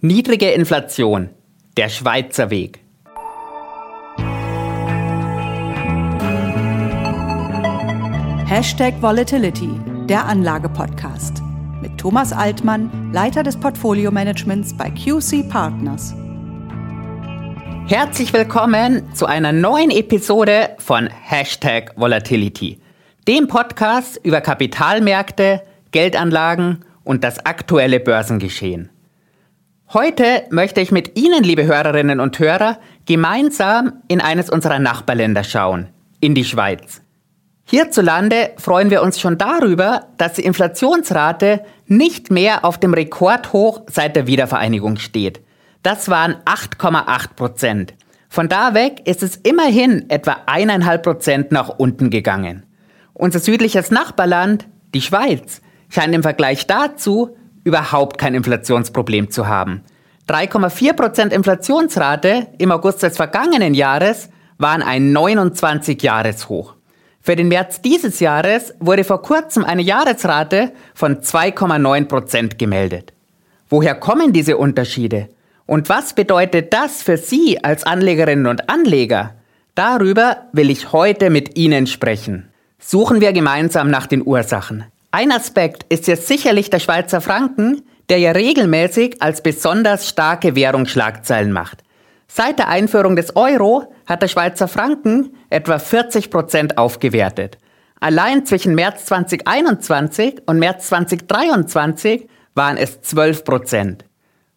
Niedrige Inflation. Der Schweizer Weg. Hashtag Volatility, der Anlage-Podcast. Mit Thomas Altmann, Leiter des Portfolio-Managements bei QC Partners. Herzlich willkommen zu einer neuen Episode von Hashtag Volatility, dem Podcast über Kapitalmärkte, Geldanlagen und das aktuelle Börsengeschehen. Heute möchte ich mit Ihnen, liebe Hörerinnen und Hörer, gemeinsam in eines unserer Nachbarländer schauen, in die Schweiz. Hierzulande freuen wir uns schon darüber, dass die Inflationsrate nicht mehr auf dem Rekordhoch seit der Wiedervereinigung steht. Das waren 8,8 Prozent. Von da weg ist es immerhin etwa eineinhalb Prozent nach unten gegangen. Unser südliches Nachbarland, die Schweiz, scheint im Vergleich dazu überhaupt kein Inflationsproblem zu haben. 3,4% Inflationsrate im August des vergangenen Jahres waren ein 29-Jahres-Hoch. Für den März dieses Jahres wurde vor kurzem eine Jahresrate von 2,9% gemeldet. Woher kommen diese Unterschiede? Und was bedeutet das für Sie als Anlegerinnen und Anleger? Darüber will ich heute mit Ihnen sprechen. Suchen wir gemeinsam nach den Ursachen. Ein Aspekt ist jetzt sicherlich der Schweizer Franken, der ja regelmäßig als besonders starke Währung Schlagzeilen macht. Seit der Einführung des Euro hat der Schweizer Franken etwa 40 Prozent aufgewertet. Allein zwischen März 2021 und März 2023 waren es 12 Prozent.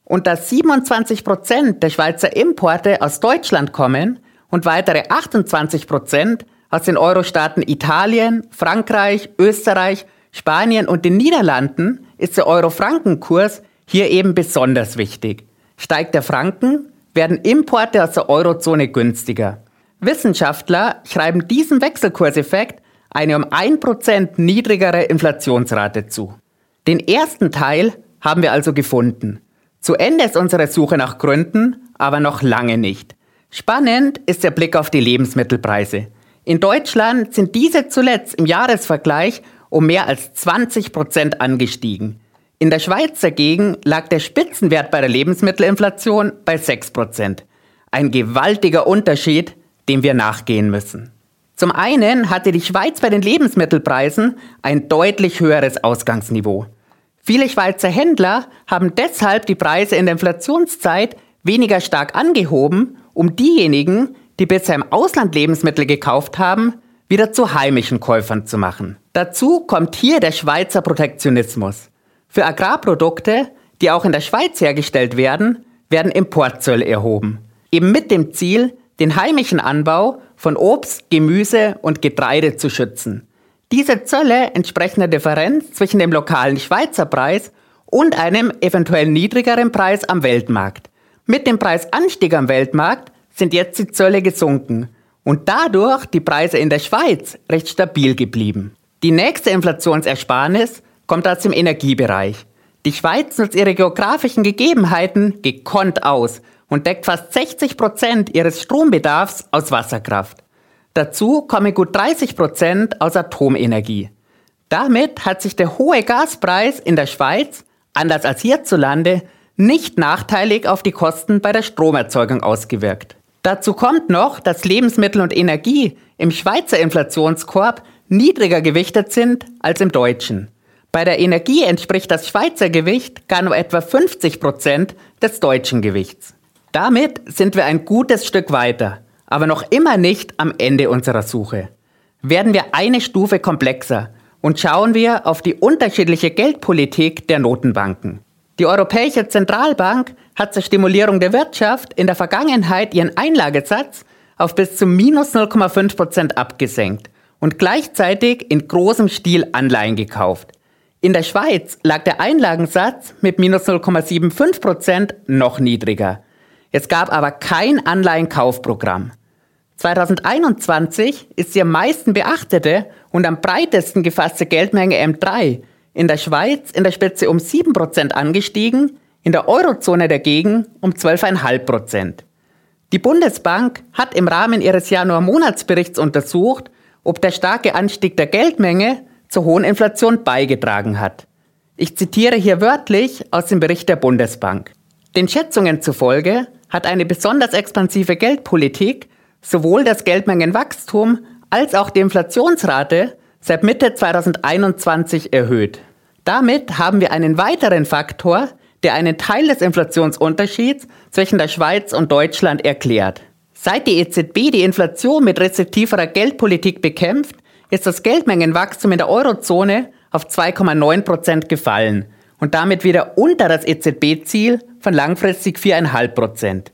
Und da 27 Prozent der Schweizer Importe aus Deutschland kommen und weitere 28 Prozent aus den Euro-Staaten Italien, Frankreich, Österreich Spanien und den Niederlanden ist der Euro-Franken-Kurs hier eben besonders wichtig. Steigt der Franken, werden Importe aus der Eurozone günstiger. Wissenschaftler schreiben diesem Wechselkurseffekt eine um 1% niedrigere Inflationsrate zu. Den ersten Teil haben wir also gefunden. Zu Ende ist unsere Suche nach Gründen, aber noch lange nicht. Spannend ist der Blick auf die Lebensmittelpreise. In Deutschland sind diese zuletzt im Jahresvergleich um mehr als 20 Prozent angestiegen. In der Schweiz dagegen lag der Spitzenwert bei der Lebensmittelinflation bei 6 Prozent. Ein gewaltiger Unterschied, dem wir nachgehen müssen. Zum einen hatte die Schweiz bei den Lebensmittelpreisen ein deutlich höheres Ausgangsniveau. Viele Schweizer Händler haben deshalb die Preise in der Inflationszeit weniger stark angehoben, um diejenigen, die bisher im Ausland Lebensmittel gekauft haben, wieder zu heimischen Käufern zu machen. Dazu kommt hier der Schweizer Protektionismus. Für Agrarprodukte, die auch in der Schweiz hergestellt werden, werden Importzölle erhoben. Eben mit dem Ziel, den heimischen Anbau von Obst, Gemüse und Getreide zu schützen. Diese Zölle entsprechen der Differenz zwischen dem lokalen Schweizer Preis und einem eventuell niedrigeren Preis am Weltmarkt. Mit dem Preisanstieg am Weltmarkt sind jetzt die Zölle gesunken und dadurch die Preise in der Schweiz recht stabil geblieben. Die nächste Inflationsersparnis kommt aus dem Energiebereich. Die Schweiz nutzt ihre geografischen Gegebenheiten gekonnt aus und deckt fast 60 Prozent ihres Strombedarfs aus Wasserkraft. Dazu kommen gut 30 Prozent aus Atomenergie. Damit hat sich der hohe Gaspreis in der Schweiz, anders als hierzulande, nicht nachteilig auf die Kosten bei der Stromerzeugung ausgewirkt. Dazu kommt noch, dass Lebensmittel und Energie im Schweizer Inflationskorb niedriger gewichtet sind als im deutschen. Bei der Energie entspricht das Schweizer Gewicht gar nur etwa 50 Prozent des deutschen Gewichts. Damit sind wir ein gutes Stück weiter, aber noch immer nicht am Ende unserer Suche. Werden wir eine Stufe komplexer und schauen wir auf die unterschiedliche Geldpolitik der Notenbanken. Die Europäische Zentralbank hat zur Stimulierung der Wirtschaft in der Vergangenheit ihren Einlagesatz auf bis zu minus 0,5 Prozent abgesenkt und gleichzeitig in großem Stil Anleihen gekauft. In der Schweiz lag der Einlagensatz mit minus 0,75 Prozent noch niedriger. Es gab aber kein Anleihenkaufprogramm. 2021 ist die am meisten beachtete und am breitesten gefasste Geldmenge M3 in der Schweiz in der Spitze um 7% angestiegen, in der Eurozone dagegen um 12,5%. Die Bundesbank hat im Rahmen ihres Januar-Monatsberichts untersucht, ob der starke Anstieg der Geldmenge zur hohen Inflation beigetragen hat. Ich zitiere hier wörtlich aus dem Bericht der Bundesbank. Den Schätzungen zufolge hat eine besonders expansive Geldpolitik sowohl das Geldmengenwachstum als auch die Inflationsrate seit Mitte 2021 erhöht. Damit haben wir einen weiteren Faktor, der einen Teil des Inflationsunterschieds zwischen der Schweiz und Deutschland erklärt. Seit die EZB die Inflation mit restriktiverer Geldpolitik bekämpft, ist das Geldmengenwachstum in der Eurozone auf 2,9 Prozent gefallen und damit wieder unter das EZB-Ziel von langfristig 4,5 Prozent.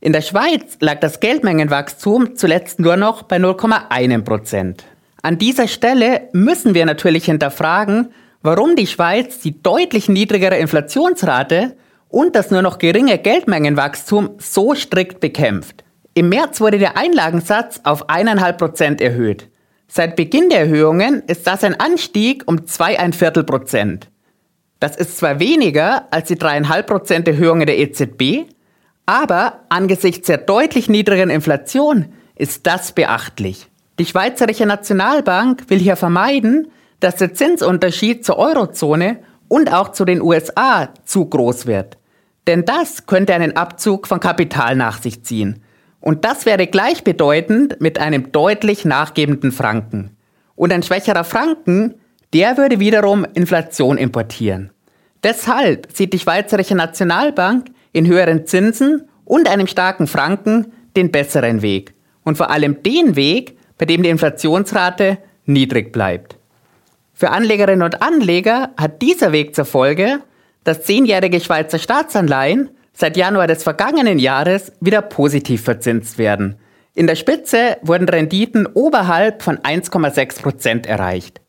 In der Schweiz lag das Geldmengenwachstum zuletzt nur noch bei 0,1 Prozent. An dieser Stelle müssen wir natürlich hinterfragen, warum die Schweiz die deutlich niedrigere Inflationsrate und das nur noch geringe Geldmengenwachstum so strikt bekämpft. Im März wurde der Einlagensatz auf 1,5 Prozent erhöht. Seit Beginn der Erhöhungen ist das ein Anstieg um 2,1 Prozent. Das ist zwar weniger als die 3,5 Prozent Erhöhungen der EZB, aber angesichts der deutlich niedrigeren Inflation ist das beachtlich. Die Schweizerische Nationalbank will hier vermeiden, dass der Zinsunterschied zur Eurozone und auch zu den USA zu groß wird. Denn das könnte einen Abzug von Kapital nach sich ziehen. Und das wäre gleichbedeutend mit einem deutlich nachgebenden Franken. Und ein schwächerer Franken der würde wiederum Inflation importieren. Deshalb sieht die Schweizerische Nationalbank in höheren Zinsen und einem starken Franken den besseren Weg. Und vor allem den Weg, bei dem die Inflationsrate niedrig bleibt. Für Anlegerinnen und Anleger hat dieser Weg zur Folge, dass zehnjährige Schweizer Staatsanleihen seit Januar des vergangenen Jahres wieder positiv verzinst werden. In der Spitze wurden Renditen oberhalb von 1,6 Prozent erreicht.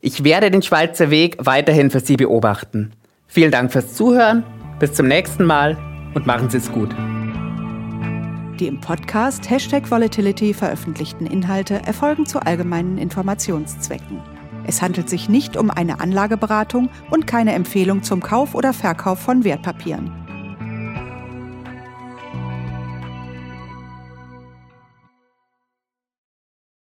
Ich werde den Schweizer Weg weiterhin für Sie beobachten. Vielen Dank fürs Zuhören, bis zum nächsten Mal und machen Sie es gut. Die im Podcast Hashtag Volatility veröffentlichten Inhalte erfolgen zu allgemeinen Informationszwecken. Es handelt sich nicht um eine Anlageberatung und keine Empfehlung zum Kauf oder Verkauf von Wertpapieren.